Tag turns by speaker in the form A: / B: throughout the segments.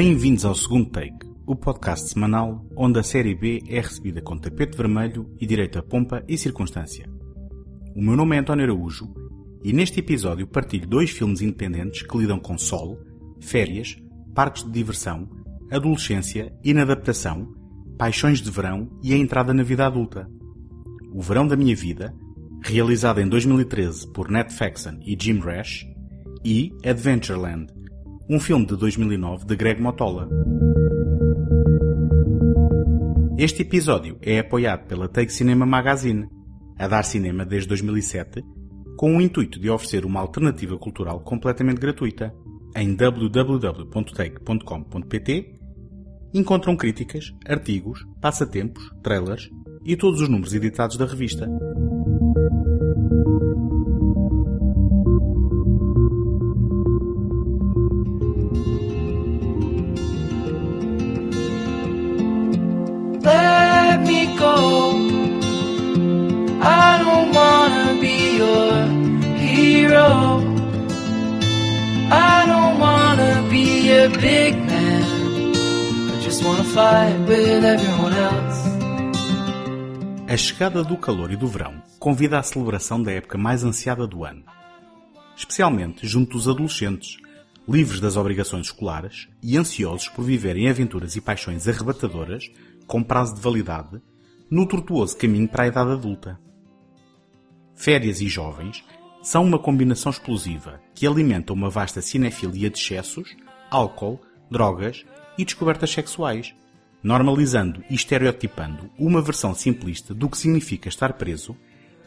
A: Bem-vindos ao segundo take, o podcast semanal onde a série B é recebida com tapete vermelho e direito a pompa e circunstância. O meu nome é António Araújo e neste episódio partilho dois filmes independentes que lidam com sol, férias, parques de diversão, adolescência, inadaptação, paixões de verão e a entrada na vida adulta. O Verão da Minha Vida, realizado em 2013 por Ned Faxon e Jim Rash, e Adventureland, um filme de 2009 de Greg Motola. Este episódio é apoiado pela Take Cinema Magazine, a dar cinema desde 2007, com o intuito de oferecer uma alternativa cultural completamente gratuita. Em www.take.com.pt encontram críticas, artigos, passatempos, trailers e todos os números editados da revista.
B: A
A: chegada do calor e do verão convida à celebração da época mais ansiada do ano. Especialmente junto dos adolescentes, livres das obrigações escolares e ansiosos por viverem aventuras e paixões arrebatadoras com prazo de validade no tortuoso caminho para a idade adulta. Férias e jovens são uma combinação explosiva que alimenta uma vasta cinefilia de excessos, álcool, drogas e descobertas sexuais, normalizando e estereotipando uma versão simplista do que significa estar preso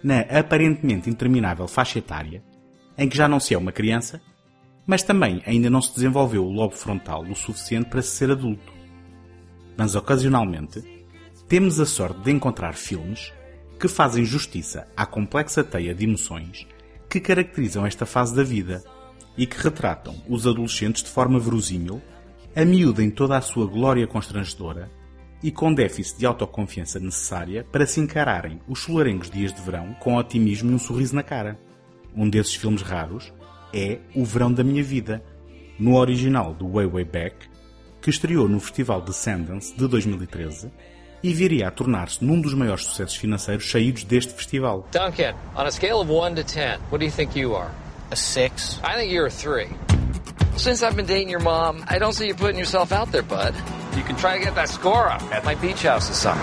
A: na aparentemente interminável faixa etária em que já não se é uma criança, mas também ainda não se desenvolveu o lobo frontal o suficiente para se ser adulto. Mas ocasionalmente temos a sorte de encontrar filmes que fazem justiça à complexa teia de emoções que caracterizam esta fase da vida e que retratam os adolescentes de forma verosímil, a miúda em toda a sua glória constrangedora e com déficit de autoconfiança necessária para se encararem os solarengos dias de verão com otimismo e um sorriso na cara. Um desses filmes raros é O Verão da Minha Vida, no original do Way Way Back, que estreou no Festival de Sundance de 2013 e viria a tornar-se num dos maiores sucessos financeiros saídos deste festival.
C: Duncan, on a scale of 1 to 10, what do you think you are?
D: A six.
C: I think you're a 3. Since I've been dating your mom, I don't see you putting yourself out there, bud. You can try to get that score up at my beach house this summer.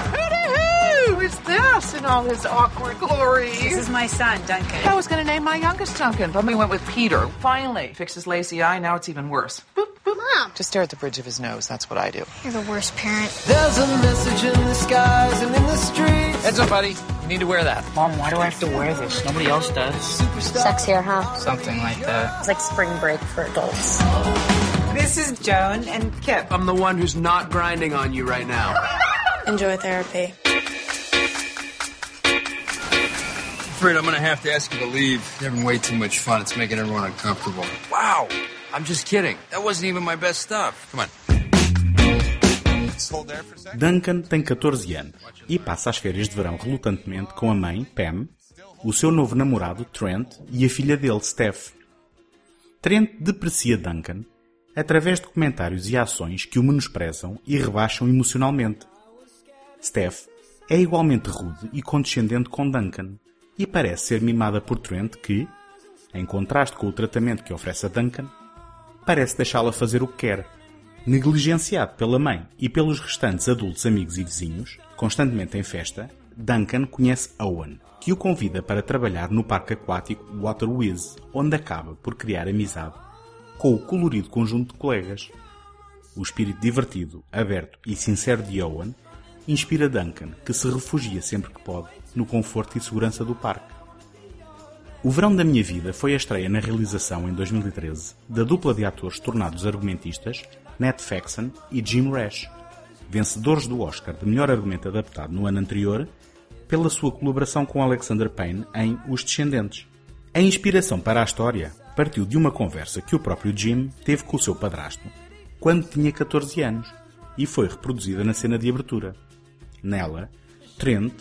E: Who is this in all his awkward glory?
F: This is my son, Duncan.
E: I was going to name my youngest Duncan, but we went with Peter. Finally, fixed his lazy eye. Now it's even worse. Boop, boop.
G: Mom,
E: Just stare at the bridge of his nose. That's what I do.
G: you're the worst parent.
B: There's a message in the skies and in the streets.
C: Heads up, buddy. You need to wear that.
D: Mom, why do I have to wear this? Nobody else does.
G: Sexier, huh?
D: Something like that.
G: It's like spring break for adults.
F: This is Joan and Kip.
H: I'm the one who's not grinding on you right now.
G: Enjoy therapy.
H: Afraid I'm gonna have to ask you to leave. You're having way too much fun. It's making everyone uncomfortable. Wow! I'm just kidding. That wasn't even my best stuff. Come on.
A: Duncan tem 14 anos e passa as férias de verão relutantemente com a mãe, Pam, o seu novo namorado, Trent, e a filha dele, Steph. Trent deprecia Duncan através de comentários e ações que o menosprezam e rebaixam emocionalmente. Steph é igualmente rude e condescendente com Duncan e parece ser mimada por Trent que, em contraste com o tratamento que oferece a Duncan, parece deixá-la fazer o que quer. Negligenciado pela mãe e pelos restantes adultos amigos e vizinhos, constantemente em festa, Duncan conhece Owen, que o convida para trabalhar no parque aquático Waterwiz, onde acaba por criar amizade com o colorido conjunto de colegas. O espírito divertido, aberto e sincero de Owen inspira Duncan, que se refugia sempre que pode no conforto e segurança do parque. O Verão da Minha Vida foi a estreia na realização em 2013 da dupla de atores tornados argumentistas Ned Faxon e Jim Rash, vencedores do Oscar de melhor argumento adaptado no ano anterior pela sua colaboração com Alexander Payne em Os Descendentes. A inspiração para a história partiu de uma conversa que o próprio Jim teve com o seu padrasto quando tinha 14 anos e foi reproduzida na cena de abertura. Nela, Trent,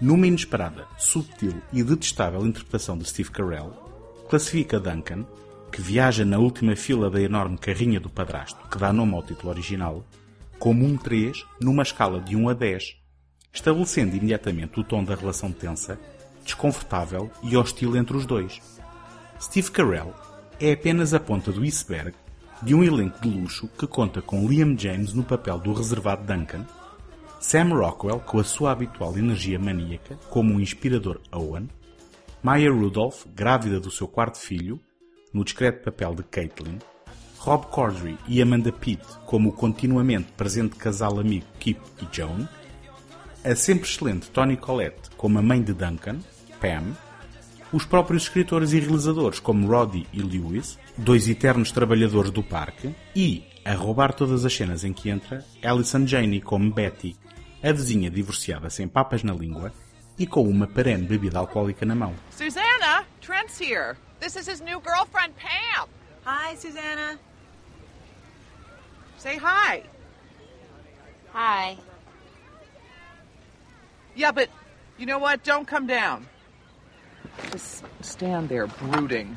A: numa inesperada, subtil e detestável interpretação de Steve Carell, classifica Duncan, que viaja na última fila da enorme carrinha do padrasto, que dá nome ao título original, como um 3 numa escala de 1 a 10, estabelecendo imediatamente o tom da relação tensa, desconfortável e hostil entre os dois. Steve Carell é apenas a ponta do iceberg de um elenco de luxo que conta com Liam James no papel do reservado Duncan, Sam Rockwell com a sua habitual energia maníaca como o inspirador Owen, Maya Rudolph, grávida do seu quarto filho, no discreto papel de Caitlin, Rob Corddry e Amanda Pitt como o continuamente presente casal amigo Kip e Joan, a sempre excelente Toni Collette como a mãe de Duncan, Pam, os próprios escritores e realizadores como Roddy e Lewis, dois eternos trabalhadores do parque, e, a roubar todas as cenas em que entra, Alison Janey como Betty, a vizinha divorciada sem papas na língua e com uma perene bebida alcoólica na mão.
E: Susanna, Trent's here. This is his new girlfriend, Pam.
F: Hi, Susanna.
E: Say hi.
G: Hi.
E: Yeah, but you know what? Don't come down. Just stand there brooding.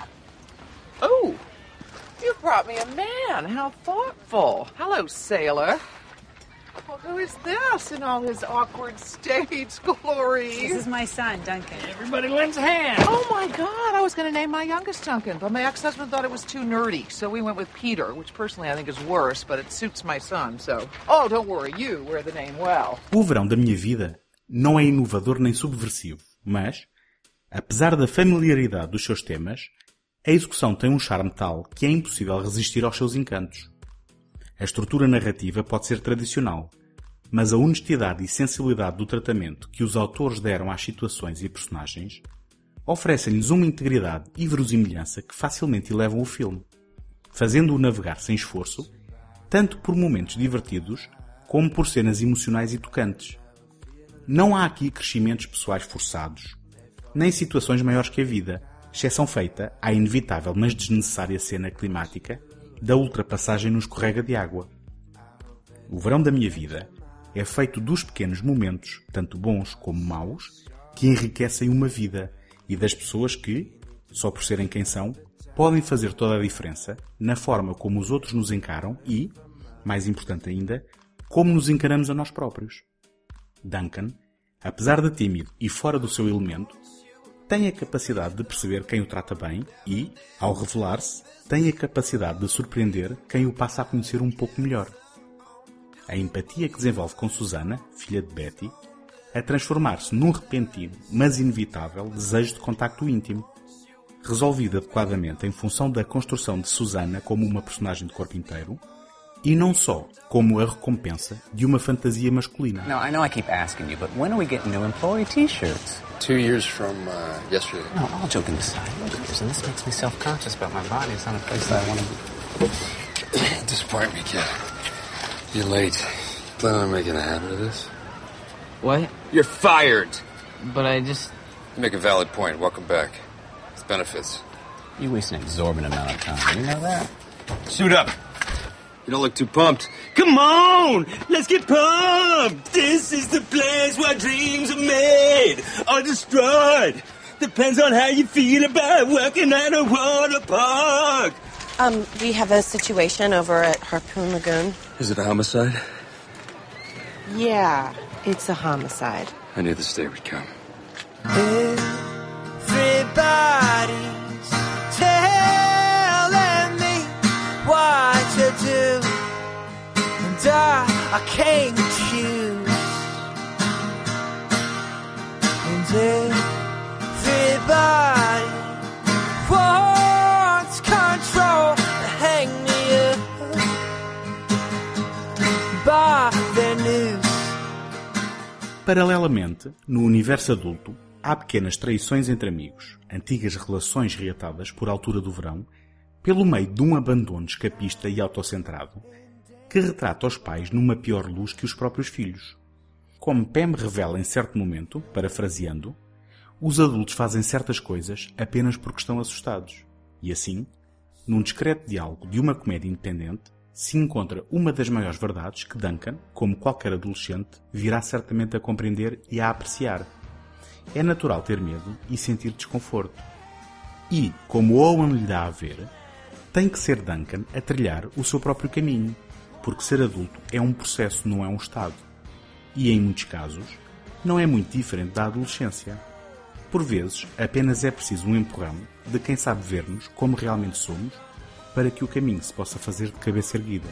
E: Oh, you brought me a man. How thoughtful. Hello, sailor. Well, who is this in all his awkward stage glory?
F: This is my son, Duncan.
H: Everybody lends a hand.
E: Oh my God! I was going to name my youngest Duncan, but my ex-husband thought it was too nerdy, so we went with Peter, which personally I think is worse, but it suits my son. So, oh, don't worry, you wear the name well.
A: O verão da minha vida não é inovador nem subversivo, mas, apesar da familiaridade dos seus temas, a execução tem um charme tal que é impossível resistir aos seus encantos. A estrutura narrativa pode ser tradicional, mas a honestidade e sensibilidade do tratamento que os autores deram às situações e personagens oferecem-lhes uma integridade e verosimilhança que facilmente elevam o filme, fazendo-o navegar sem esforço, tanto por momentos divertidos como por cenas emocionais e tocantes. Não há aqui crescimentos pessoais forçados, nem situações maiores que a vida, exceção feita à inevitável mas desnecessária cena climática da ultrapassagem no escorrega de água. O verão da minha vida é feito dos pequenos momentos, tanto bons como maus, que enriquecem uma vida e das pessoas que, só por serem quem são, podem fazer toda a diferença na forma como os outros nos encaram e, mais importante ainda, como nos encaramos a nós próprios. Duncan, apesar de tímido e fora do seu elemento, tem a capacidade de perceber quem o trata bem e, ao revelar-se, tem a capacidade de surpreender quem o passa a conhecer um pouco melhor. A empatia que desenvolve com Susana, filha de Betty, a transformar-se num repentino, mas inevitável, desejo de contacto íntimo, resolvido adequadamente em função da construção de Susana como uma personagem de corpo inteiro, e não só como a recompensa de uma fantasia masculina.
I: No, I know I keep asking you, but when are we getting new employee T-shirts?
H: Two years from uh, yesterday.
I: No, all joking aside, and this makes me self-conscious about my body. It's not a place that I want to be.
H: Disappoint me, kid. You're late. Planning on making a habit of this?
D: What?
H: You're fired.
D: But I just.
H: You make a valid point. Welcome back. It's benefits.
I: You waste an exorbitant amount of time. You know that?
H: Suit up. You don't look too pumped. Come on! Let's get pumped! This is the place where dreams are made or destroyed. Depends on how you feel about working at a water park.
G: Um, we have a situation over at Harpoon Lagoon.
H: Is it a homicide?
G: Yeah, it's a homicide.
H: I knew this day would come.
B: I, can't choose. And everybody wants control to hang me up by their news.
A: Paralelamente, no universo adulto, há pequenas traições entre amigos, antigas relações reatadas por altura do verão, pelo meio de um abandono escapista e autocentrado, que retrata os pais numa pior luz que os próprios filhos. Como Pam revela em certo momento, parafraseando, os adultos fazem certas coisas apenas porque estão assustados. E assim, num discreto diálogo de uma comédia independente, se encontra uma das maiores verdades que Duncan, como qualquer adolescente, virá certamente a compreender e a apreciar. É natural ter medo e sentir desconforto. E, como Owen lhe dá a ver, tem que ser Duncan a trilhar o seu próprio caminho, porque ser adulto é um processo, não é um estado. E em muitos casos, não é muito diferente da adolescência. Por vezes, apenas é preciso um empurrão de quem sabe ver-nos como realmente somos para que o caminho se possa fazer de cabeça erguida.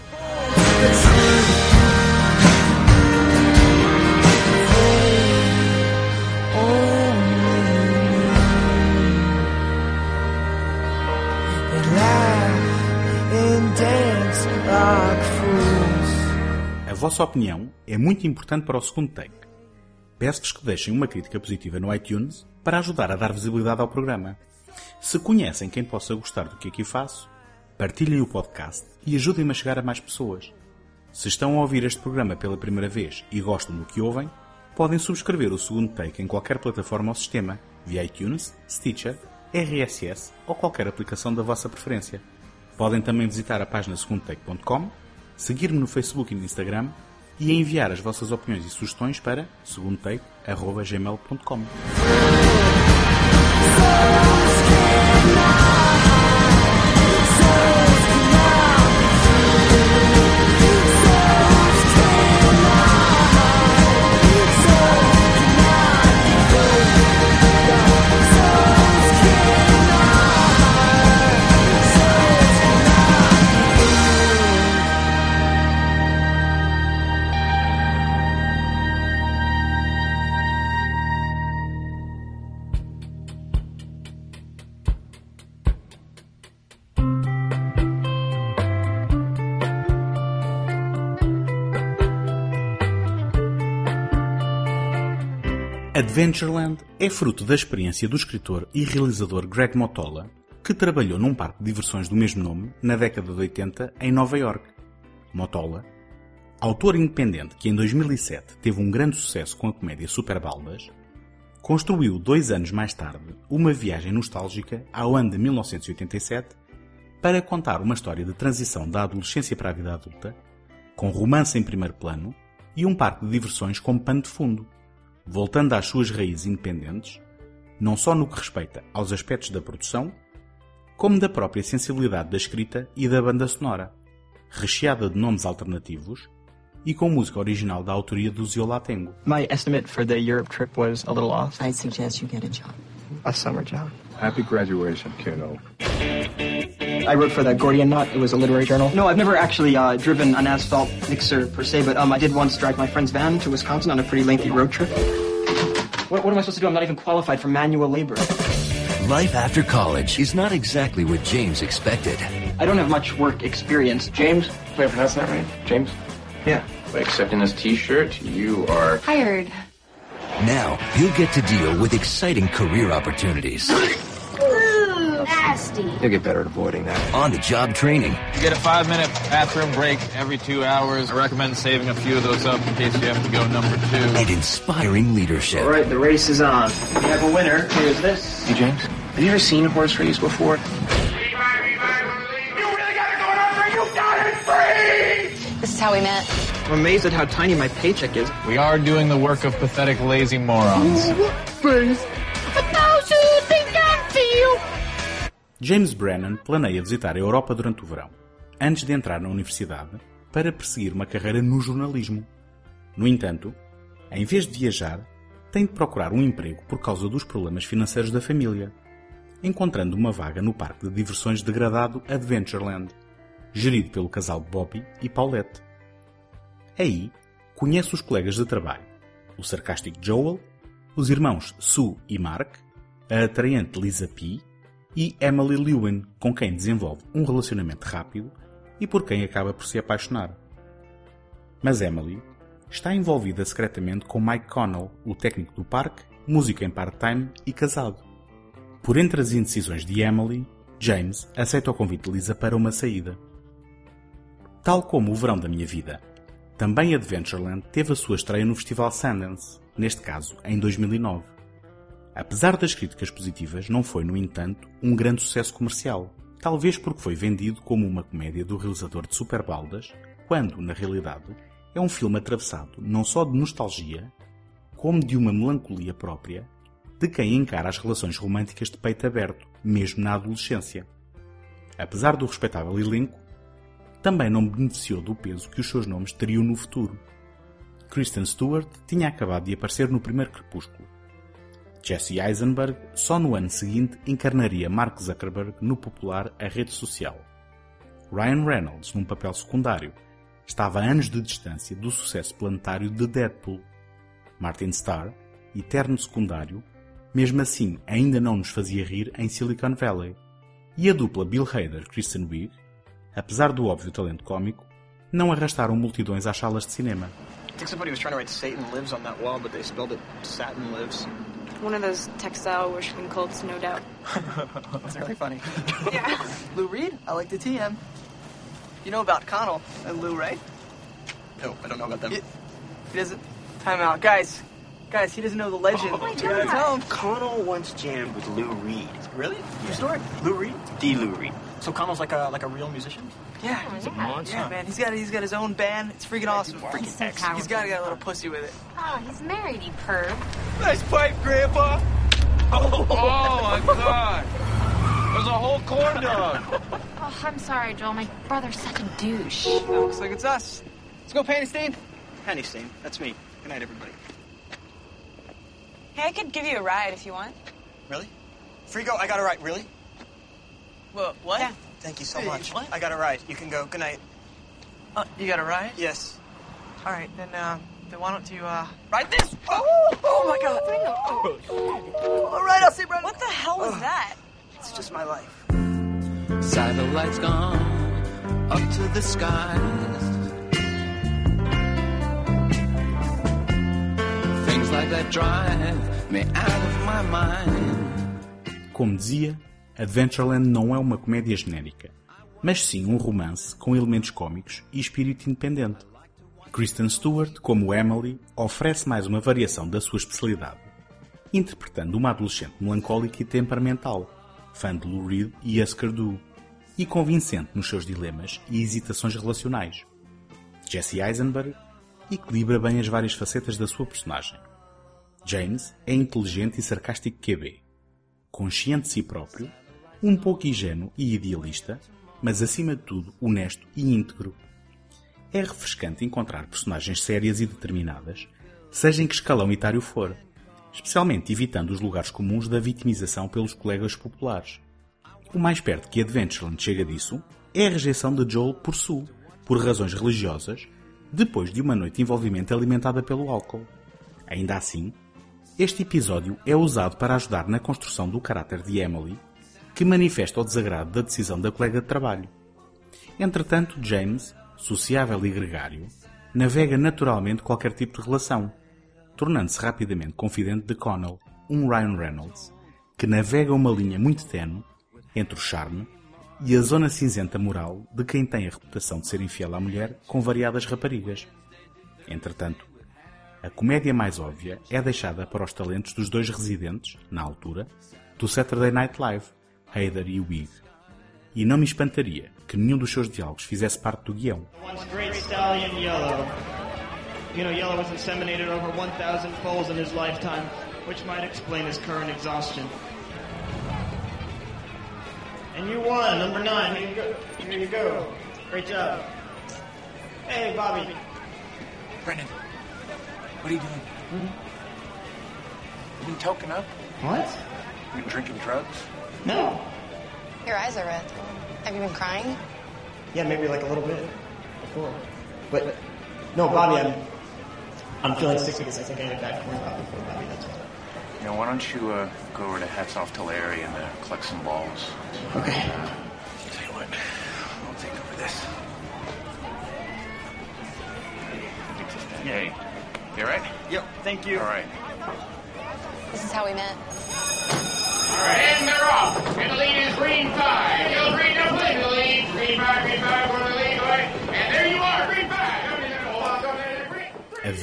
A: Vossa opinião é muito importante para o segundo take. Peço-vos que deixem uma crítica positiva no iTunes para ajudar a dar visibilidade ao programa. Se conhecem quem possa gostar do que aqui faço, partilhem o podcast e ajudem-me a chegar a mais pessoas. Se estão a ouvir este programa pela primeira vez e gostam do que ouvem, podem subscrever o segundo take em qualquer plataforma ou sistema, via iTunes, Stitcher, RSS ou qualquer aplicação da vossa preferência. Podem também visitar a página segundotake.com, seguir-me no Facebook e no Instagram e enviar as vossas opiniões e sugestões para segundotake.gmail.com. Adventureland é fruto da experiência do escritor e realizador Greg Motola, que trabalhou num parque de diversões do mesmo nome na década de 80 em Nova York. Motola, autor independente que em 2007 teve um grande sucesso com a comédia Super Baldas, construiu dois anos mais tarde uma viagem nostálgica ao ano de 1987 para contar uma história de transição da adolescência para a vida adulta, com romance em primeiro plano e um parque de diversões como pano de fundo voltando às suas raízes independentes, não só no que respeita aos aspectos da produção, como da própria sensibilidade da escrita e da banda sonora, recheada de nomes alternativos e com música original da autoria do Ziola Tengo.
J: My estimate for the Europe trip was a little off.
K: I'd suggest you get a job.
J: A summer job.
L: Happy graduation, kiddo.
J: I wrote for the Gordian Knot. It was a literary journal. No, I've never actually uh, driven an asphalt mixer per se, but um, I did once drive my friend's van to Wisconsin on a pretty lengthy road trip. What, what am I supposed to do? I'm not even qualified for manual labor.
M: Life after college is not exactly what James expected.
J: I don't have much work experience.
L: James, wait, I pronounced that right? James?
J: Yeah.
L: By accepting this t-shirt, you are...
K: Hired.
M: Now, you'll get to deal with exciting career opportunities.
K: Ooh, nasty.
L: You'll get better at avoiding that.
M: On-the-job training.
N: You get a five-minute bathroom break every two hours. I recommend saving a few of those up in case you have to go number two.
M: And inspiring leadership.
J: All right, the race is on. We have a winner. Here's this.
L: Hey, James, have you ever seen a horse race before?
K: This is how we met.
J: I'm amazed at how tiny my paycheck is.
N: We are doing the work of pathetic, lazy morons.
A: James Brennan planeia visitar a Europa durante o verão, antes de entrar na universidade, para perseguir uma carreira no jornalismo. No entanto, em vez de viajar, tem de procurar um emprego por causa dos problemas financeiros da família, encontrando uma vaga no parque de diversões degradado Adventureland, gerido pelo casal Bobby e Paulette. Aí, conhece os colegas de trabalho, o sarcástico Joel, os irmãos Sue e Mark, a atraente Lisa P e Emily Lewin, com quem desenvolve um relacionamento rápido e por quem acaba por se apaixonar. Mas Emily está envolvida secretamente com Mike Connell, o técnico do parque, músico em part-time e casado. Por entre as indecisões de Emily, James aceita o convite de Lisa para uma saída. Tal como o verão da minha vida, também Adventureland teve a sua estreia no Festival Sundance, neste caso em 2009. Apesar das críticas positivas, não foi, no entanto, um grande sucesso comercial, talvez porque foi vendido como uma comédia do realizador de Super Baldas, quando, na realidade, é um filme atravessado não só de nostalgia, como de uma melancolia própria de quem encara as relações românticas de peito aberto, mesmo na adolescência. apesar do respeitável elenco, também não beneficiou do peso que os seus nomes teriam no futuro. Kristen Stewart tinha acabado de aparecer no primeiro Crepúsculo. Jesse Eisenberg só no ano seguinte encarnaria Mark Zuckerberg no popular A Rede Social. Ryan Reynolds, num papel secundário, estava a anos de distância do sucesso planetário de Deadpool. Martin Starr, eterno secundário, mesmo assim ainda não nos fazia rir em Silicon Valley. E a dupla Bill Hader-Kristen Wiig, apesar do óbvio talento cómico, não arrastaram multidões às salas de cinema.
J: I think somebody was trying to write Satan lives on that wall, but they spelled it Satin lives.
O: One of those textile worshipping cults, no doubt.
J: That's really funny. yeah. Lou Reed, I like the TM. You know about Connell and Lou, right? No, I don't know about them. He, he doesn't. Time out, guys. Guys, he doesn't know the legend.
K: Oh my God.
J: tell him.
P: Connell once jammed with Lou Reed.
J: Really? True story.
P: Lou Reed? The Lou Reed.
J: So Connell's like a like a real musician? Yeah, oh,
P: He's a monster.
J: Yeah, man. He's got he's got his own band. It's freaking awesome. Freaking
K: so
J: excellent. He's got got a little pussy with it.
K: Oh, he's married, you perv.
J: Nice pipe, Grandpa.
N: Oh my god! There's a whole corn dog!
K: Oh, I'm sorry, Joel. My brother's such a douche.
J: That looks like it's us. Let's go, Panty Stain. Panty Stain. That's me. Good night, everybody.
F: Hey, I could give you a ride if you want.
J: Really? Frigo, I got a ride. Really? What? What?
F: Yeah.
J: Thank you so
F: Hey,
J: much.
F: what?
J: I got a ride. You can go. Good night. Uh, you got a ride? Yes. All right, then. Uh, then why don't you uh ride this? Oh, oh my God! All right, I'll see, you, Brandon.
F: What the hell was that?
J: It's just my life.
B: Satellites gone up to the skies. Things like that drive me out of my mind.
A: Como dizia, Adventureland não é uma comédia genérica, mas sim um romance com elementos cómicos e espírito independente. Kristen Stewart, como Emily, oferece mais uma variação da sua especialidade, interpretando uma adolescente melancólica e temperamental, fã de Lou Reed e Husker Du, e convincente nos seus dilemas e hesitações relacionais. Jesse Eisenberg equilibra bem as várias facetas da sua personagem. James é inteligente e sarcástico QB, consciente de si próprio, um pouco ingênuo e idealista, mas acima de tudo honesto e íntegro. É refrescante encontrar personagens sérias e determinadas, seja em que escalão etário for, especialmente evitando os lugares comuns da vitimização pelos colegas populares. O mais perto que Adventureland chega disso é a rejeição de Joel por Sue, por razões religiosas, depois de uma noite de envolvimento alimentada pelo álcool. Ainda assim, este episódio é usado para ajudar na construção do caráter de Emily, que manifesta o desagrado da decisão da colega de trabalho. Entretanto, James, sociável e gregário, navega naturalmente qualquer tipo de relação, tornando-se rapidamente confidente de Connell, um Ryan Reynolds, que navega uma linha muito tenue entre o charme e a zona cinzenta moral de quem tem a reputação de ser infiel à mulher com variadas raparigas. Entretanto, a comédia mais óbvia é deixada para os talentos dos dois residentes, na altura, do Saturday Night Live, Hader e Wig. E não me espantaria que nenhum dos seus diálogos fizesse parte do guião.
Q: Once great stallion Yellow. You know, Yellow was inseminated over 1,000 foals in his lifetime, which might explain his current exhaustion. And you won, number nine. Here you go. Here you go. Great job. Hey, Bobby.
L: Brendan, what are you doing? Hmm? You been token up?
Q: What?
L: You been drinking drugs?
Q: No.
K: Your eyes are red. Have you been crying?
Q: Yeah, maybe like a little bit before. But no, Bobby, I'm I'm feeling sick because I think I had a bad corn pop before, Bobby. That's why.
L: You know, why don't you uh, go over to Hats Off to Larry and uh, collect some balls?
Q: Okay.
L: Tell you what, I'll take over this. Hey, you all right?
J: Yep, thank you.
L: All right.
K: This is how we met.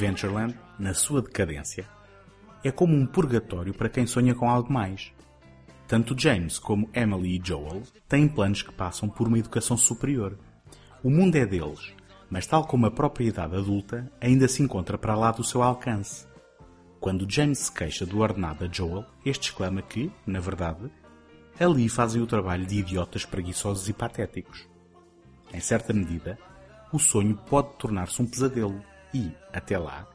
A: Adventureland, na sua decadência, é como um purgatório para quem sonha com algo mais. Tanto James como Emily e Joel têm planos que passam por uma educação superior. O mundo é deles, mas tal como a própria idade adulta, ainda se encontra para lá do seu alcance. Quando James se queixa do ordenado a Joel, este exclama que, na verdade, ali fazem o trabalho de idiotas preguiçosos e patéticos. Em certa medida, o sonho pode tornar-se um pesadelo e, até lá,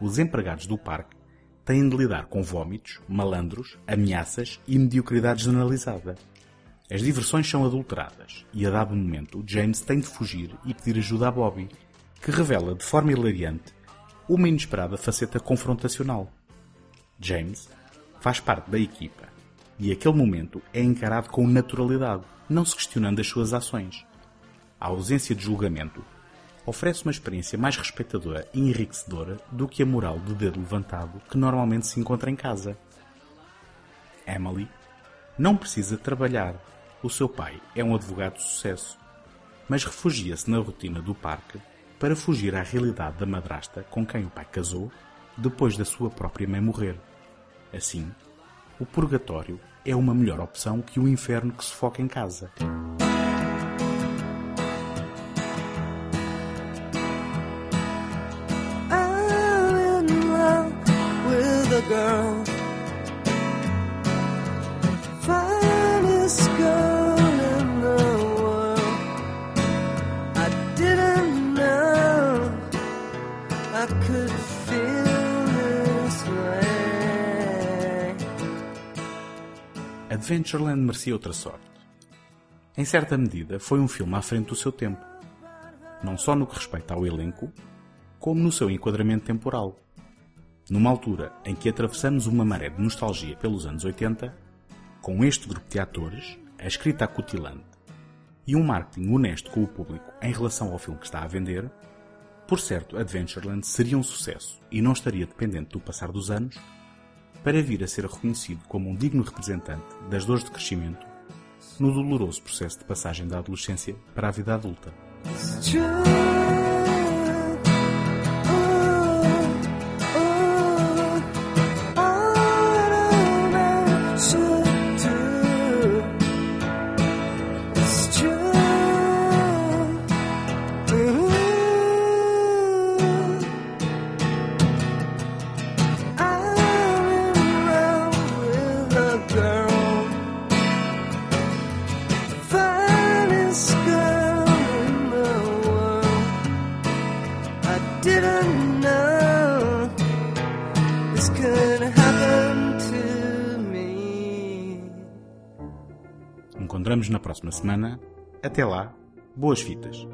A: os empregados do parque têm de lidar com vômitos, malandros, ameaças e mediocridade generalizada. As diversões são adulteradas e, a dado momento, James tem de fugir e pedir ajuda a Bobby, que revela de forma hilariante uma inesperada faceta confrontacional. James faz parte da equipa e, aquele momento, é encarado com naturalidade, não se questionando as suas ações. A ausência de julgamento oferece uma experiência mais respeitadora e enriquecedora do que a moral de dedo levantado que normalmente se encontra em casa. Emily não precisa trabalhar. O seu pai é um advogado de sucesso, mas refugia-se na rotina do parque para fugir à realidade da madrasta com quem o pai casou depois da sua própria mãe morrer. Assim, o purgatório é uma melhor opção que o inferno que se foca em casa. Adventureland merecia outra sorte. Em certa medida, foi um filme à frente do seu tempo. Não só no que respeita ao elenco, como no seu enquadramento temporal. Numa altura em que atravessamos uma maré de nostalgia pelos anos 80, com este grupo de atores, a escrita acutilante e um marketing honesto com o público em relação ao filme que está a vender, por certo, Adventureland seria um sucesso e não estaria dependente do passar dos anos para vir a ser reconhecido como um digno representante das dores de crescimento no doloroso processo de passagem da adolescência para a vida adulta. Próxima semana. Até lá, boas fitas!